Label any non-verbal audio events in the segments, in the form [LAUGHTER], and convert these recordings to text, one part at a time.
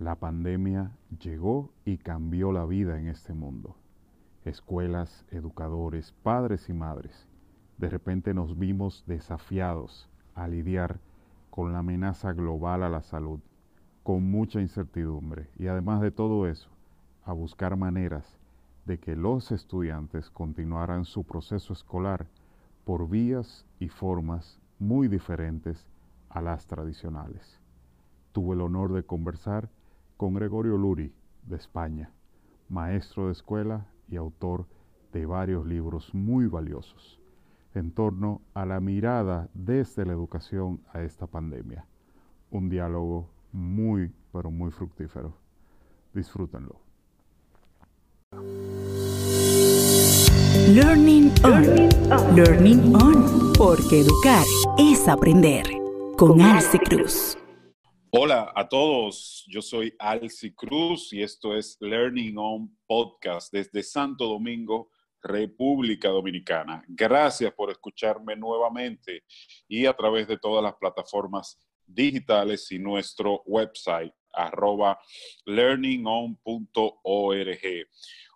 La pandemia llegó y cambió la vida en este mundo. Escuelas, educadores, padres y madres, de repente nos vimos desafiados a lidiar con la amenaza global a la salud, con mucha incertidumbre y además de todo eso, a buscar maneras de que los estudiantes continuaran su proceso escolar por vías y formas muy diferentes a las tradicionales. Tuve el honor de conversar con Gregorio Luri, de España, maestro de escuela y autor de varios libros muy valiosos en torno a la mirada desde la educación a esta pandemia. Un diálogo muy, pero muy fructífero. Disfrútenlo. Learning On. Learning On. Porque educar es aprender. Con Alci Cruz. Hola a todos, yo soy Alci Cruz y esto es Learning On Podcast desde Santo Domingo, República Dominicana. Gracias por escucharme nuevamente y a través de todas las plataformas digitales y nuestro website arroba learningon.org.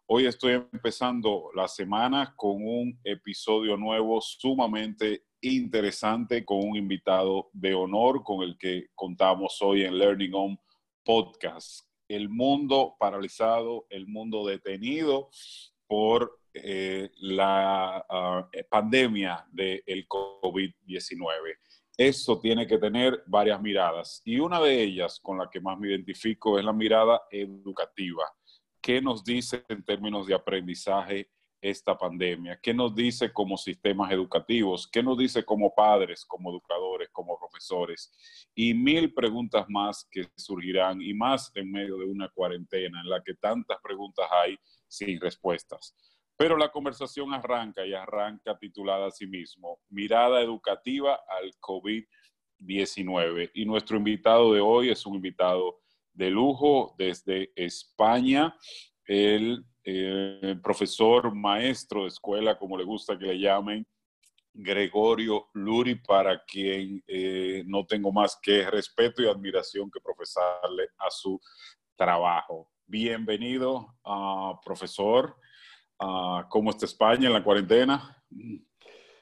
Hoy estoy empezando la semana con un episodio nuevo sumamente interesante con un invitado de honor con el que contamos hoy en Learning On Podcast. El mundo paralizado, el mundo detenido por eh, la ah, pandemia del COVID-19. Esto tiene que tener varias miradas y una de ellas con la que más me identifico es la mirada educativa. ¿Qué nos dice en términos de aprendizaje esta pandemia? ¿Qué nos dice como sistemas educativos? ¿Qué nos dice como padres, como educadores, como profesores? Y mil preguntas más que surgirán y más en medio de una cuarentena en la que tantas preguntas hay sin respuestas. Pero la conversación arranca y arranca titulada a sí mismo, Mirada Educativa al COVID-19. Y nuestro invitado de hoy es un invitado de lujo desde España. El eh, profesor, maestro de escuela, como le gusta que le llamen, Gregorio Luri, para quien eh, no tengo más que respeto y admiración que profesarle a su trabajo. Bienvenido, uh, profesor. Uh, ¿Cómo está España en la cuarentena?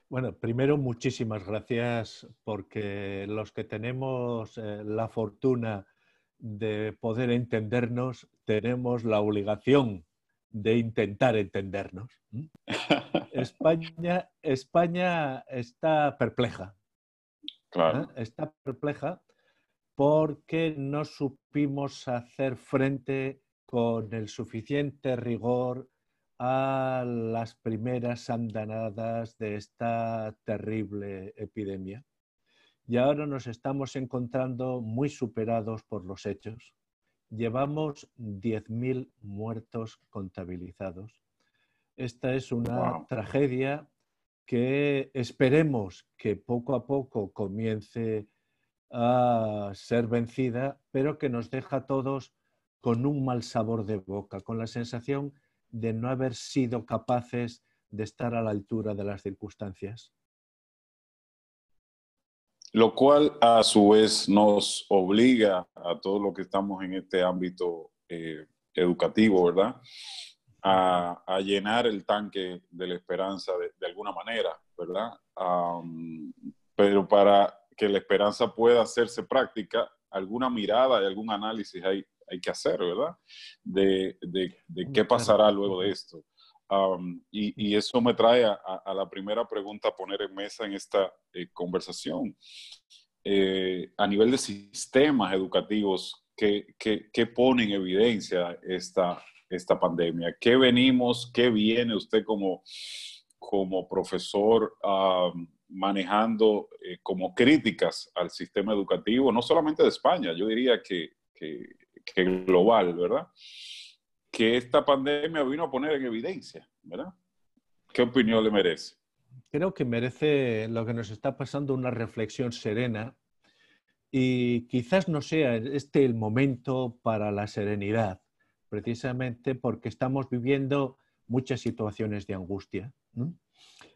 Bueno, primero muchísimas gracias porque los que tenemos eh, la fortuna de poder entendernos, tenemos la obligación de intentar entendernos. [LAUGHS] España, España está perpleja. Claro. ¿eh? Está perpleja porque no supimos hacer frente con el suficiente rigor a las primeras andanadas de esta terrible epidemia. Y ahora nos estamos encontrando muy superados por los hechos. Llevamos 10.000 muertos contabilizados. Esta es una tragedia que esperemos que poco a poco comience a ser vencida, pero que nos deja a todos con un mal sabor de boca, con la sensación de no haber sido capaces de estar a la altura de las circunstancias. Lo cual a su vez nos obliga a todos los que estamos en este ámbito eh, educativo, ¿verdad? A, llenar el tanque de la esperanza de, alguna manera, ¿verdad? pero para que la esperanza pueda hacerse práctica, alguna mirada y algún análisis hay, hay que hacer, ¿verdad? De, de, de qué pasará luego de esto. Um, y, y, eso me trae a, a, la primera pregunta a poner en mesa en esta eh, conversación. Eh, a nivel de sistemas educativos, ¿qué, qué, qué pone en evidencia esta, esta pandemia? ¿Qué venimos, qué viene usted como, como profesor um, manejando eh, como críticas al sistema educativo, no solamente de España, yo diría que, que que global, ¿verdad? Que esta pandemia vino a poner en evidencia, ¿verdad? ¿Qué opinión le merece? Creo que merece lo que nos está pasando una reflexión serena y quizás no sea este el momento para la serenidad, precisamente porque estamos viviendo muchas situaciones de angustia.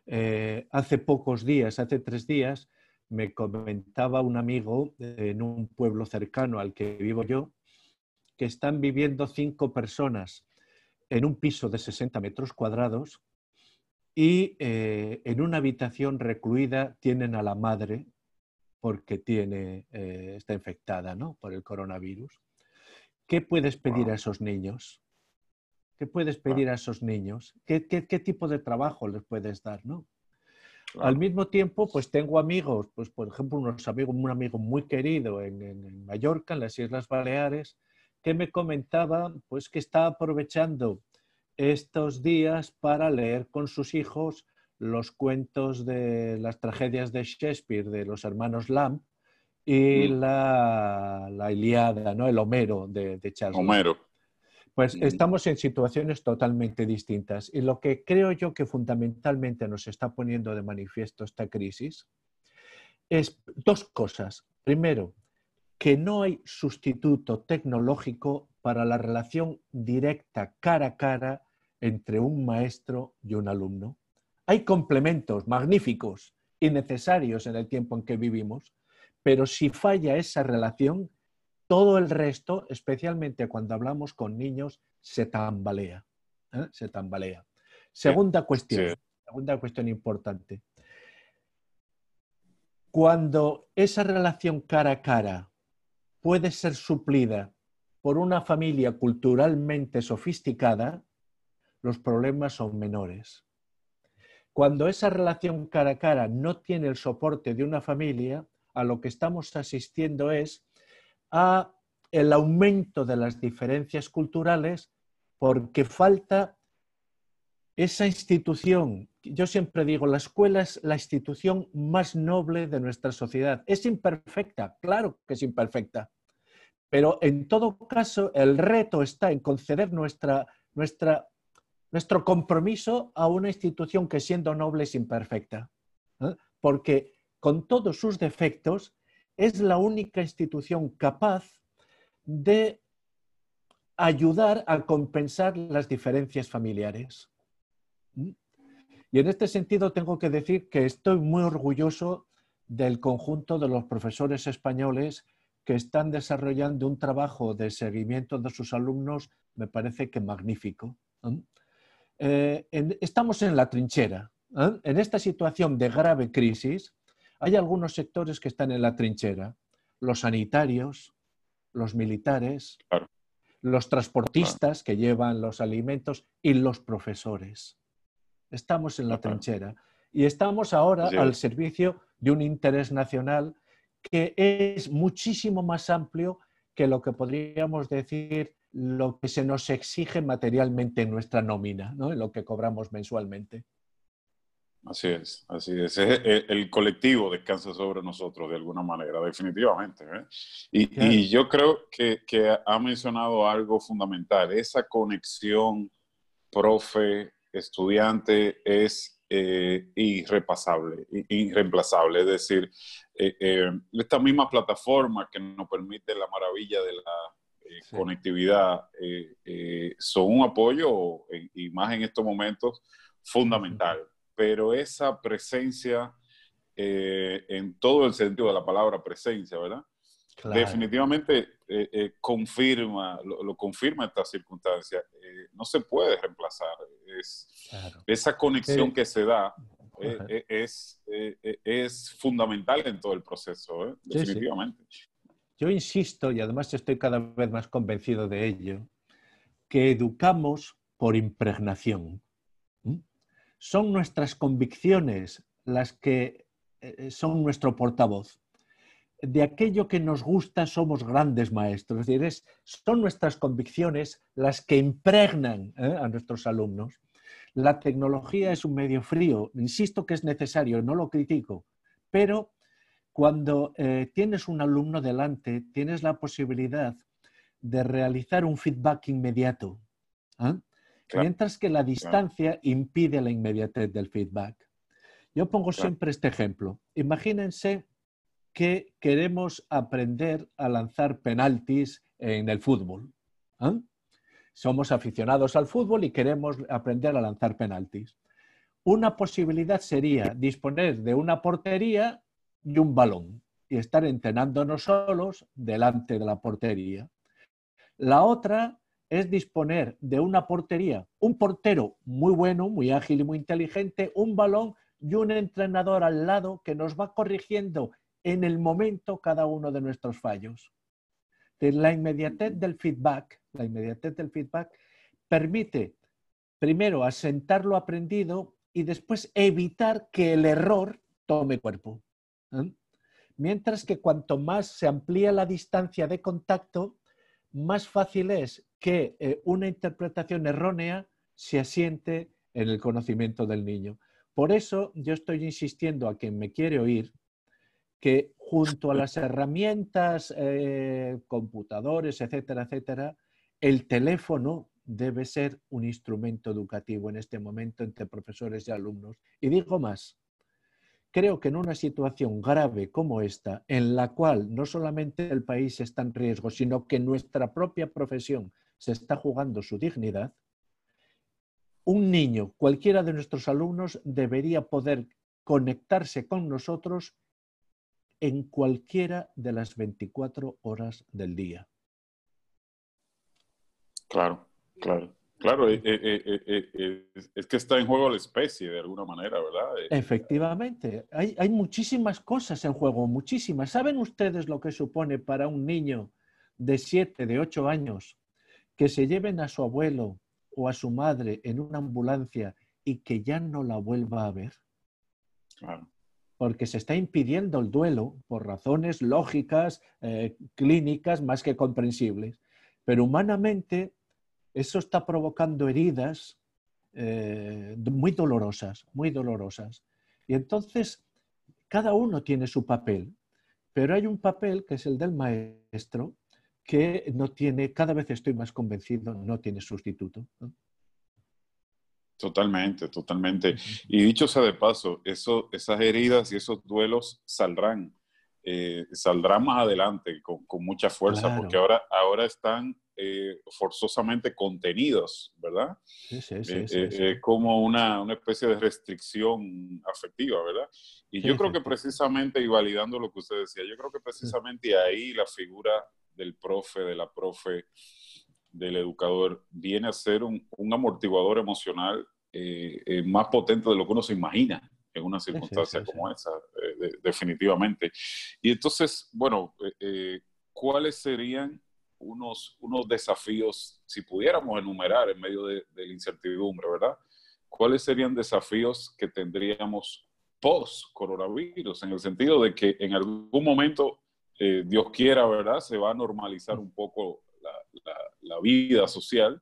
Eh, hace pocos días, hace tres días, me comentaba un amigo en un pueblo cercano al que vivo yo, que están viviendo cinco personas en un piso de 60 metros cuadrados y eh, en una habitación recluida tienen a la madre porque tiene, eh, está infectada ¿no? por el coronavirus. ¿Qué puedes pedir a esos niños? ¿Qué puedes pedir a esos niños? ¿Qué, tipo de trabajo les puedes dar? ¿no? Al mismo tiempo, pues tengo amigos, pues por ejemplo, unos amigos, un amigo muy querido en, en, Mallorca, en las Islas Baleares, que me comentaba pues que está aprovechando estos días para leer con sus hijos los cuentos de las tragedias de Shakespeare de los hermanos Lamb y mm. la, la, Iliada, ¿no? el Homero de, de Charles. Homero. Pues mm. estamos en situaciones totalmente distintas y lo que creo yo que fundamentalmente nos está poniendo de manifiesto esta crisis es dos cosas. Primero, que no hay sustituto tecnológico para la relación directa cara a cara entre un maestro y un alumno. Hay complementos magníficos y necesarios en el tiempo en que vivimos, pero si falla esa relación, todo el resto, especialmente cuando hablamos con niños, se tambalea. ¿eh? Se tambalea. Segunda cuestión, segunda cuestión importante. Cuando esa relación cara a cara puede ser suplida por una familia culturalmente sofisticada, los problemas son menores. Cuando esa relación cara a cara no tiene el soporte de una familia, a lo que estamos asistiendo es a el aumento de las diferencias culturales porque falta esa institución. Yo siempre digo, la escuela es la institución más noble de nuestra sociedad. Es imperfecta, claro que es imperfecta, pero en todo caso el reto está en conceder nuestra, nuestra nuestro compromiso a una institución que siendo noble es imperfecta, ¿eh? porque con todos sus defectos es la única institución capaz de ayudar a compensar las diferencias familiares. Y en este sentido tengo que decir que estoy muy orgulloso del conjunto de los profesores españoles que están desarrollando un trabajo de seguimiento de sus alumnos, me parece que magnífico. ¿eh? Estamos en la trinchera. ¿eh? En esta situación de grave crisis, hay algunos sectores que están en la trinchera. Los sanitarios, los militares, los transportistas que llevan los alimentos y los profesores. Estamos en la trinchera y estamos ahora al servicio de un interés nacional que es muchísimo más amplio que lo que podríamos decir lo que se nos exige materialmente en nuestra nómina, ¿no? en lo que cobramos mensualmente. Así es, así es. El, colectivo descansa sobre nosotros de alguna manera, definitivamente. ¿eh? Y, yo creo que, ha mencionado algo fundamental. Esa conexión profe-estudiante es eh, irrepasable, irreemplazable. Es decir, eh, esta misma plataforma que nos permite la maravilla de la conectividad eh, eh, son un apoyo, y más en estos momentos, fundamental. Pero esa presencia, eh, en todo el sentido de la palabra presencia, ¿verdad? Definitivamente confirma, lo, confirma esta circunstancia. no se puede reemplazar. Esa conexión que se da es, es, fundamental en todo el proceso, definitivamente. Yo insisto, y además estoy cada vez más convencido de ello, que educamos por impregnación. Son nuestras convicciones las que eh, son nuestro portavoz. De aquello que nos gusta somos grandes maestros. Es decir, son nuestras convicciones las que impregnan ¿eh? a nuestros alumnos. La tecnología es un medio frío. Insisto que es necesario, no lo critico, pero cuando eh, tienes un alumno delante, tienes la posibilidad de realizar un feedback inmediato, ¿ah? mientras que la distancia impide la inmediatez del feedback. Yo pongo siempre este ejemplo. Imagínense que queremos aprender a lanzar penaltis en el fútbol. ¿ah? Somos aficionados al fútbol y queremos aprender a lanzar penaltis. Una posibilidad sería disponer de una portería y un balón y estar entrenándonos solos delante de la portería. La otra es disponer de una portería, un portero muy bueno, muy ágil y muy inteligente, un balón y un entrenador al lado que nos va corrigiendo en el momento cada uno de nuestros fallos. La inmediatez del feedback, la inmediatez del feedback permite primero asentar lo aprendido y después evitar que el error tome cuerpo. Mientras que cuanto más se amplía la distancia de contacto, más fácil es que eh, una interpretación errónea se asiente en el conocimiento del niño. Por eso yo estoy insistiendo a quien me quiere oír que junto a las herramientas, eh, computadores, etcétera, etcétera, el teléfono debe ser un instrumento educativo en este momento entre profesores y alumnos. Y digo más, creo que en una situación grave como esta, en la cual no solamente el país está en riesgo, sino que nuestra propia profesión se está jugando su dignidad, un niño, cualquiera de nuestros alumnos, debería poder conectarse con nosotros en cualquiera de las 24 horas del día. Claro, claro. Claro, eh, eh, eh, es que está en juego la especie de alguna manera, ¿verdad? Efectivamente, hay, hay, muchísimas cosas en juego, muchísimas. ¿Saben ustedes lo que supone para un niño de 7, de 8 años que se lleven a su abuelo o a su madre en una ambulancia y que ya no la vuelva a ver? Claro. Porque se está impidiendo el duelo por razones lógicas, eh, clínicas, más que comprensibles. Pero humanamente eso está provocando heridas eh, muy dolorosas, muy dolorosas. Y entonces, cada uno tiene su papel, pero hay un papel que es el del maestro, que no tiene, cada vez estoy más convencido, no tiene sustituto. Totalmente, totalmente. Y dicho sea de paso, eso, esas heridas y esos duelos saldrán, eh, saldrán más adelante con, mucha fuerza, porque ahora, ahora están eh, forzosamente contenidos, ¿verdad? Sí, sí, sí. Eh, como una, una, especie de restricción afectiva, ¿verdad? Y yo creo que precisamente, y validando lo que usted decía, yo creo que precisamente ahí la figura del profe, de la profe, del educador, viene a ser un, amortiguador emocional eh, eh, más potente de lo que uno se imagina en una circunstancia como esa, eh, definitivamente. Y entonces, bueno, ¿cuáles serían unos, unos desafíos, si pudiéramos enumerar en medio de, de la incertidumbre, ¿verdad? ¿Cuáles serían desafíos que tendríamos post-coronavirus? En el sentido de que en algún momento Dios quiera, ¿verdad? Se va a normalizar un poco la, vida social,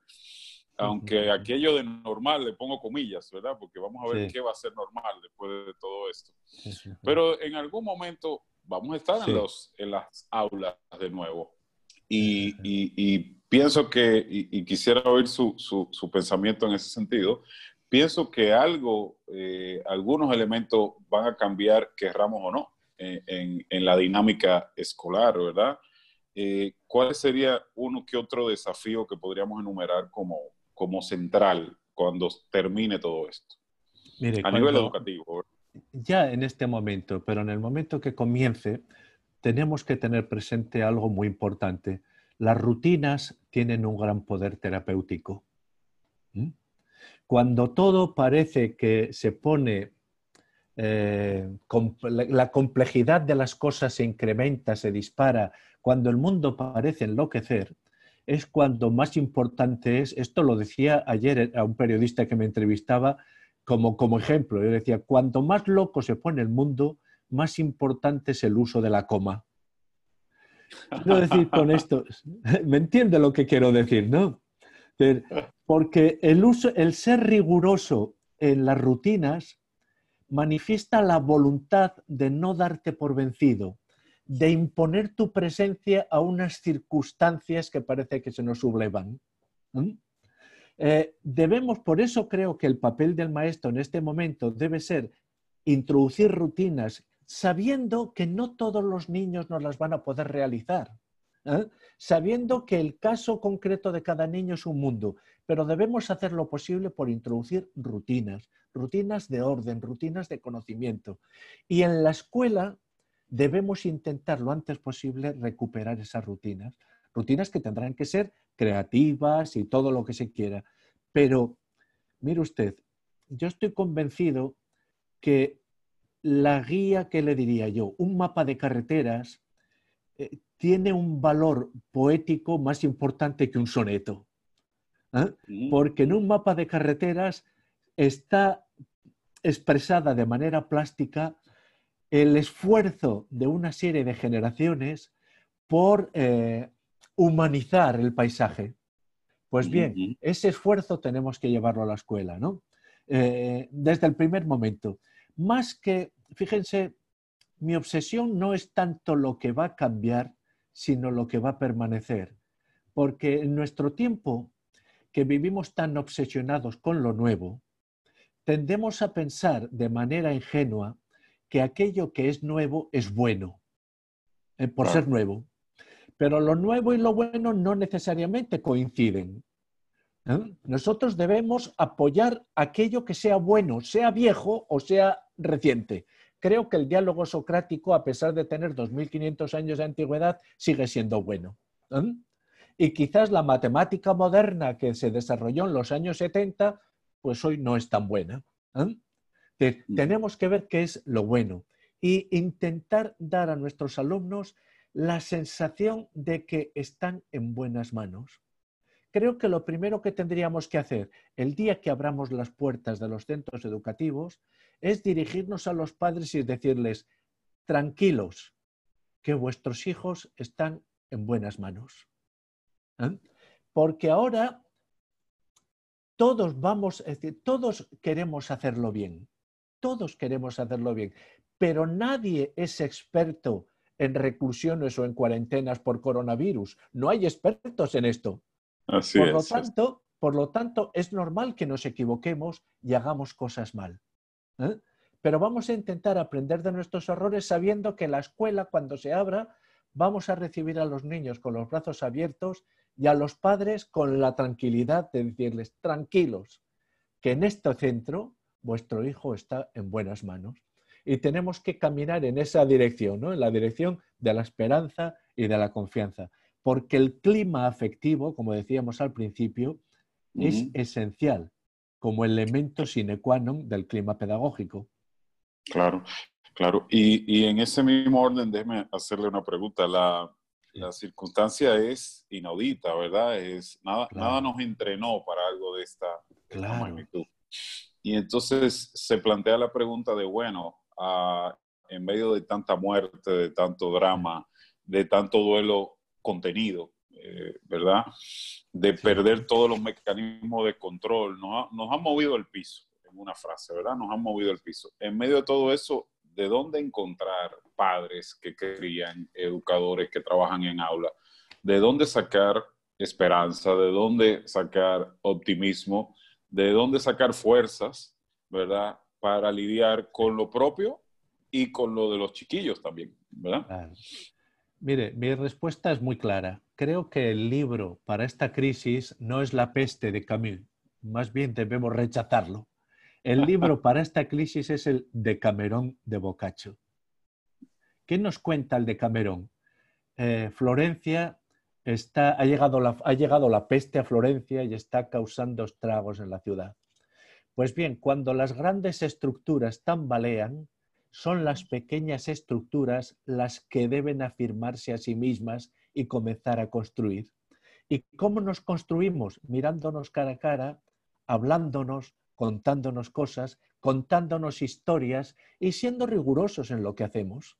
aunque aquello de normal le pongo comillas, ¿verdad? Porque vamos a ver qué va a ser normal después de todo esto. Pero en algún momento vamos a estar en, los, en las aulas de nuevo. Y, pienso que, y, quisiera oír su, su, pensamiento en ese sentido, pienso que algo, eh, algunos elementos van a cambiar, querramos o no en, la dinámica escolar, ¿verdad? Eh, ¿Cuál sería uno que otro desafío que podríamos enumerar como, como central cuando termine todo esto? a nivel educativo. Ya en este momento, pero en el momento que comience, tenemos que tener presente algo muy importante. Las rutinas tienen un gran poder terapéutico. ¿Mm? Cuando todo parece que se pone eh, la complejidad de las cosas se incrementa, se dispara, cuando el mundo parece enloquecer, es cuando más importante es, esto lo decía ayer a un periodista que me entrevistaba como, como ejemplo, yo decía, cuanto más loco se pone el mundo, más importante es el uso de la coma. Quiero decir con esto, [LAUGHS] me entiende lo que quiero decir, ¿no? Porque el, uso, el ser riguroso en las rutinas manifiesta la voluntad de no darte por vencido, de imponer tu presencia a unas circunstancias que parece que se nos sublevan. Eh, debemos, por eso creo que el papel del maestro en este momento debe ser introducir rutinas sabiendo que no todos los niños nos las van a poder realizar. ¿eh? sabiendo que el caso concreto de cada niño es un mundo, pero debemos hacer lo posible por introducir rutinas, rutinas de orden, rutinas de conocimiento. Y en la escuela debemos intentar lo antes posible recuperar esas rutinas, rutinas que tendrán que ser creativas y todo lo que se quiera. Pero, mire usted, yo estoy convencido que la guía, que le diría yo? Un mapa de carreteras eh, tiene un valor poético más importante que un soneto. ¿eh? Porque en un mapa de carreteras está expresada de manera plástica el esfuerzo de una serie de generaciones por eh, humanizar el paisaje. Pues bien, ese esfuerzo tenemos que llevarlo a la escuela, ¿no? desde el primer momento más que, fíjense, mi obsesión no es tanto lo que va a cambiar, sino lo que va a permanecer. Porque en nuestro tiempo, que vivimos tan obsesionados con lo nuevo, tendemos a pensar de manera ingenua que aquello que es nuevo es bueno, eh, por ser nuevo. Pero lo nuevo y lo bueno no necesariamente coinciden. ¿eh? Nosotros debemos apoyar aquello que sea bueno, sea viejo o sea reciente. Creo que el diálogo socrático, a pesar de tener 2.500 años de antigüedad, sigue siendo bueno. ¿eh? Y quizás la matemática moderna que se desarrolló en los años 70, pues hoy no es tan buena. ¿eh? Mm. Tenemos que ver qué es lo bueno e intentar dar a nuestros alumnos la sensación de que están en buenas manos creo que lo primero que tendríamos que hacer el día que abramos las puertas de los centros educativos es dirigirnos a los padres y decirles, tranquilos, que vuestros hijos están en buenas manos. ¿eh? Porque ahora todos vamos, es decir, todos queremos hacerlo bien, todos queremos hacerlo bien, pero nadie es experto en reclusiones o en cuarentenas por coronavirus. No hay expertos en esto por, lo tanto, por lo tanto, es normal que nos equivoquemos y hagamos cosas mal. ¿eh? Pero vamos a intentar aprender de nuestros errores sabiendo que la escuela, cuando se abra, vamos a recibir a los niños con los brazos abiertos y a los padres con la tranquilidad de decirles, tranquilos, que en este centro vuestro hijo está en buenas manos. Y tenemos que caminar en esa dirección, ¿no? en la dirección de la esperanza y de la confianza porque el clima afectivo, como decíamos al principio, es esencial como elemento sine qua non del clima pedagógico. Claro, claro. Y, en ese mismo orden, déjeme hacerle una pregunta. La, circunstancia es inaudita, ¿verdad? Es, nada, nada nos entrenó para algo de esta, magnitud. Y entonces se plantea la pregunta de, bueno, ah, en medio de tanta muerte, de tanto drama, de tanto duelo, contenido, eh, ¿verdad? De perder todos los mecanismos de control. Nos, ha, nos han movido el piso, en una frase, ¿verdad? Nos han movido el piso. En medio de todo eso, ¿de dónde encontrar padres que crían, educadores que trabajan en aula? ¿De dónde sacar esperanza? ¿De dónde sacar optimismo? ¿De dónde sacar fuerzas, ¿verdad? Para lidiar con lo propio y con lo de los chiquillos también, ¿verdad? Mire, mi respuesta es muy clara. Creo que el libro para esta crisis no es La peste de Camus, más bien debemos rechazarlo. El libro [LAUGHS] para esta crisis es el Decamerón de Boccaccio. ¿Qué nos cuenta el Decamerón? Eh, Florencia ha, llegado la, ha llegado la peste a Florencia y está causando estragos en la ciudad. Pues bien, cuando las grandes estructuras tambalean, son las pequeñas estructuras las que deben afirmarse a sí mismas y comenzar a construir. ¿Y cómo nos construimos? Mirándonos cara a cara, hablándonos, contándonos cosas, contándonos historias y siendo rigurosos en lo que hacemos.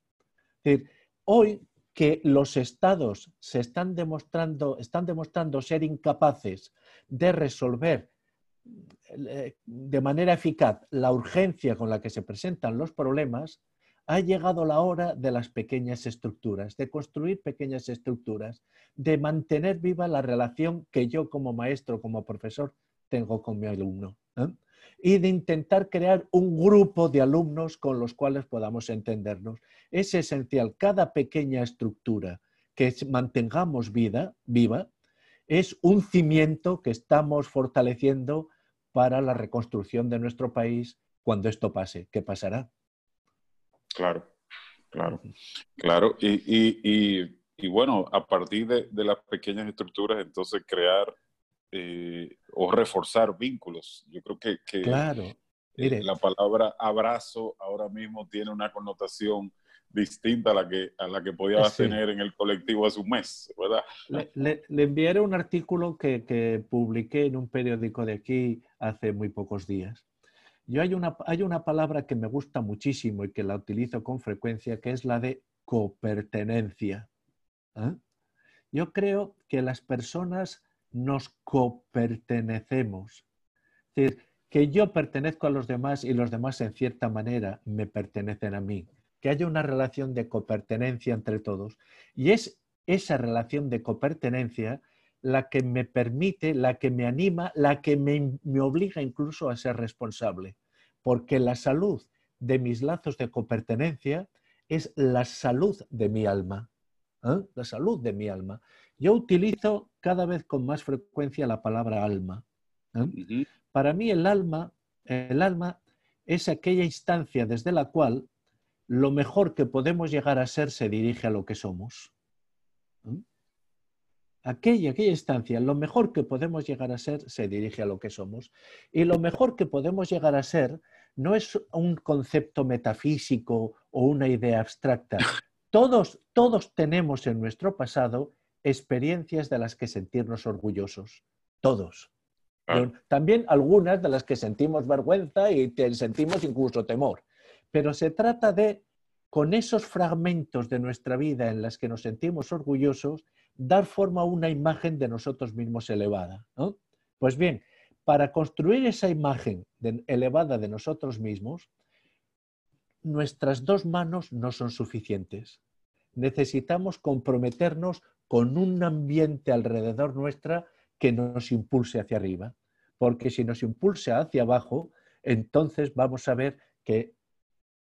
hoy que los estados se están demostrando, están demostrando ser incapaces de resolver eh, de manera eficaz la urgencia con la que se presentan los problemas, ha llegado la hora de las pequeñas estructuras, de construir pequeñas estructuras, de mantener viva la relación que yo como maestro, como profesor, tengo con mi alumno. ¿eh? Y de intentar crear un grupo de alumnos con los cuales podamos entendernos. Es esencial, cada pequeña estructura que mantengamos vida, viva es un cimiento que estamos fortaleciendo para la reconstrucción de nuestro país cuando esto pase. ¿Qué pasará? Claro, claro, claro. Y, y bueno, a partir de, las pequeñas estructuras, entonces crear eh, o reforzar vínculos. Yo creo que, que claro. Eh, la palabra abrazo ahora mismo tiene una connotación distinta a la que, a la que podía tener en el colectivo hace un mes, ¿verdad? Le, le, enviaré un artículo que, que, publiqué en un periódico de aquí hace muy pocos días. Yo hay una, hay una palabra que me gusta muchísimo y que la utilizo con frecuencia, que es la de copertenencia. ¿eh? Yo creo que las personas nos copertenecemos. Es decir, que yo pertenezco a los demás y los demás en cierta manera me pertenecen a mí que haya una relación de copertenencia entre todos. Y es esa relación de copertenencia la que me permite, la que me anima, la que me, obliga incluso a ser responsable. Porque la salud de mis lazos de copertenencia es la salud de mi alma. ¿eh? La salud de mi alma. Yo utilizo cada vez con más frecuencia la palabra alma. ¿eh? Para mí el alma, el alma es aquella instancia desde la cual lo mejor que podemos llegar a ser se dirige a lo que somos. Aquella, aquella instancia, lo mejor que podemos llegar a ser se dirige a lo que somos. Y lo mejor que podemos llegar a ser no es un concepto metafísico o una idea abstracta. [LAUGHS] Todos, todos tenemos en nuestro pasado experiencias de las que sentirnos orgullosos. Todos. También algunas de las que sentimos vergüenza y sentimos incluso temor pero se trata de, con esos fragmentos de nuestra vida en las que nos sentimos orgullosos, dar forma a una imagen de nosotros mismos elevada. Pues bien, para construir esa imagen elevada de nosotros mismos, nuestras dos manos no son suficientes. Necesitamos comprometernos con un ambiente alrededor nuestra que nos impulse hacia arriba. Porque si nos impulsa hacia abajo, entonces vamos a ver que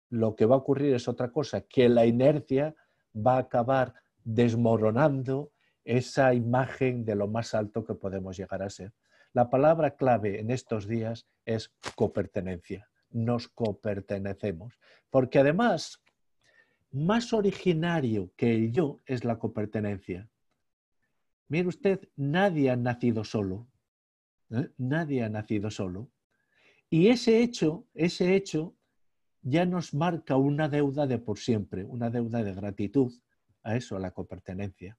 lo que va a ocurrir es otra cosa, que la inercia va a acabar desmoronando esa imagen de lo más alto que podemos llegar a ser. La palabra clave en estos días es copertenencia. Nos copertenecemos. Porque además, más originario que el yo es la copertenencia. Mire usted, nadie ha nacido solo. ¿eh? Nadie ha nacido solo. Y ese hecho, ese hecho ya nos marca una deuda de por siempre, una deuda de gratitud a eso, a la copertenencia.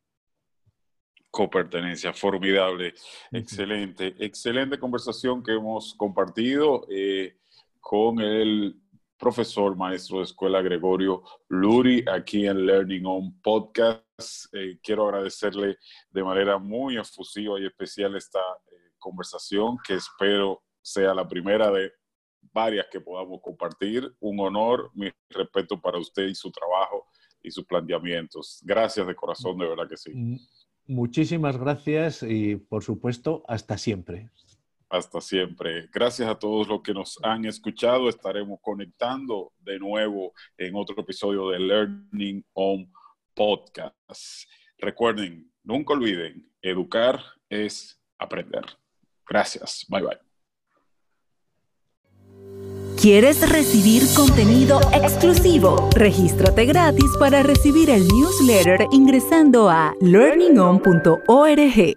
Copertenencia, formidable, excelente, excelente conversación que hemos compartido eh, con el profesor maestro de escuela Gregorio Luri aquí en Learning On Podcast. Eh, quiero agradecerle de manera muy efusiva y especial esta eh, conversación que espero sea la primera de varias que podamos compartir. Un honor, mi respeto para usted y su trabajo y sus planteamientos. Gracias de corazón, de verdad que sí. Muchísimas gracias y por supuesto, hasta siempre. Hasta siempre. Gracias a todos los que nos han escuchado. Estaremos conectando de nuevo en otro episodio de Learning on Podcast. Recuerden, nunca olviden, educar es aprender. Gracias. Bye bye. ¿Quieres recibir contenido exclusivo? Regístrate gratis para recibir el newsletter ingresando a learningon.org.